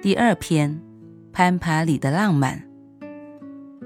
第二篇，攀爬里的浪漫。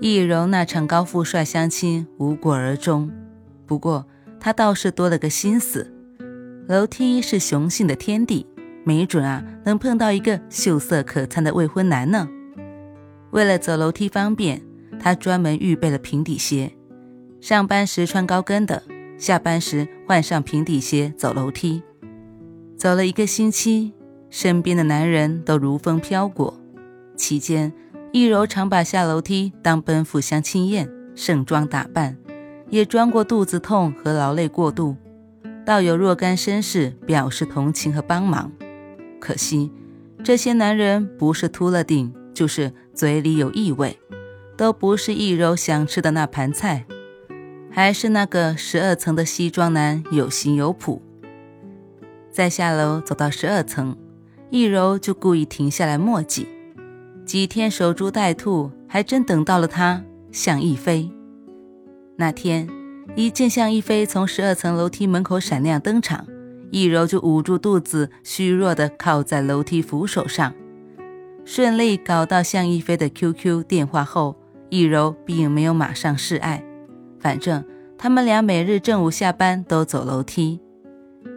易柔那场高富帅相亲无果而终，不过他倒是多了个心思。楼梯是雄性的天地，没准啊能碰到一个秀色可餐的未婚男呢。为了走楼梯方便，他专门预备了平底鞋，上班时穿高跟的，下班时换上平底鞋走楼梯。走了一个星期。身边的男人都如风飘过，期间，易柔常把下楼梯当奔赴相亲宴，盛装打扮，也装过肚子痛和劳累过度，倒有若干绅士表示同情和帮忙。可惜，这些男人不是秃了顶，就是嘴里有异味，都不是易柔想吃的那盘菜，还是那个十二层的西装男有型有谱。再下楼走到十二层。易柔就故意停下来墨迹，几天守株待兔，还真等到了他向一飞。那天，一见向一飞从十二层楼梯门口闪亮登场，易柔就捂住肚子，虚弱地靠在楼梯扶手上。顺利搞到向一飞的 QQ 电话后，易柔并没有马上示爱，反正他们俩每日正午下班都走楼梯。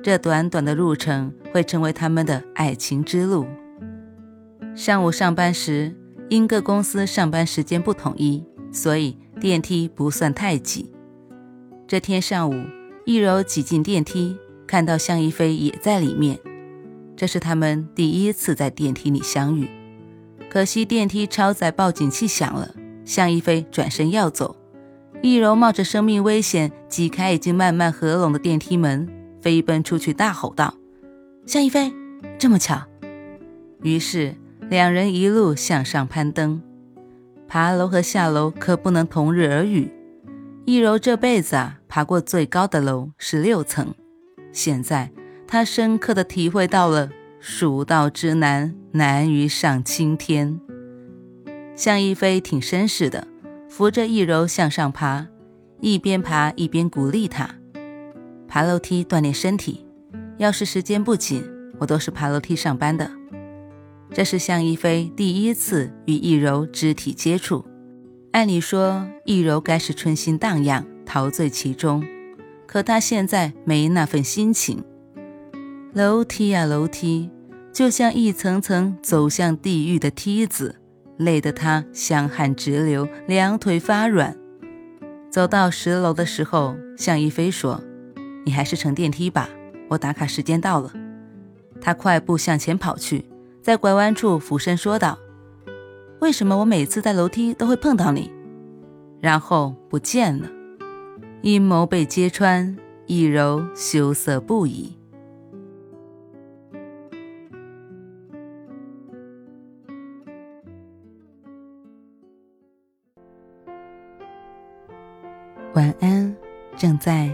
这短短的路程会成为他们的爱情之路。上午上班时，因各公司上班时间不统一，所以电梯不算太挤。这天上午，易柔挤进电梯，看到向一飞也在里面。这是他们第一次在电梯里相遇。可惜电梯超载报警器响了，向一飞转身要走，易柔冒着生命危险挤开已经慢慢合拢的电梯门。飞奔出去，大吼道：“向一飞，这么巧！”于是两人一路向上攀登。爬楼和下楼可不能同日而语。易柔这辈子啊，爬过最高的楼是六层。现在他深刻的体会到了“蜀道之难，难于上青天”。向一飞挺绅士的，扶着易柔向上爬，一边爬一边鼓励他。爬楼梯锻炼身体，要是时间不紧，我都是爬楼梯上班的。这是向一飞第一次与易柔肢体接触，按理说易柔该是春心荡漾，陶醉其中，可她现在没那份心情。楼梯啊楼梯，就像一层层走向地狱的梯子，累得她香汗直流，两腿发软。走到十楼的时候，向一飞说。你还是乘电梯吧，我打卡时间到了。他快步向前跑去，在拐弯处俯身说道：“为什么我每次在楼梯都会碰到你？”然后不见了。阴谋被揭穿，易柔羞涩不已。晚安，正在。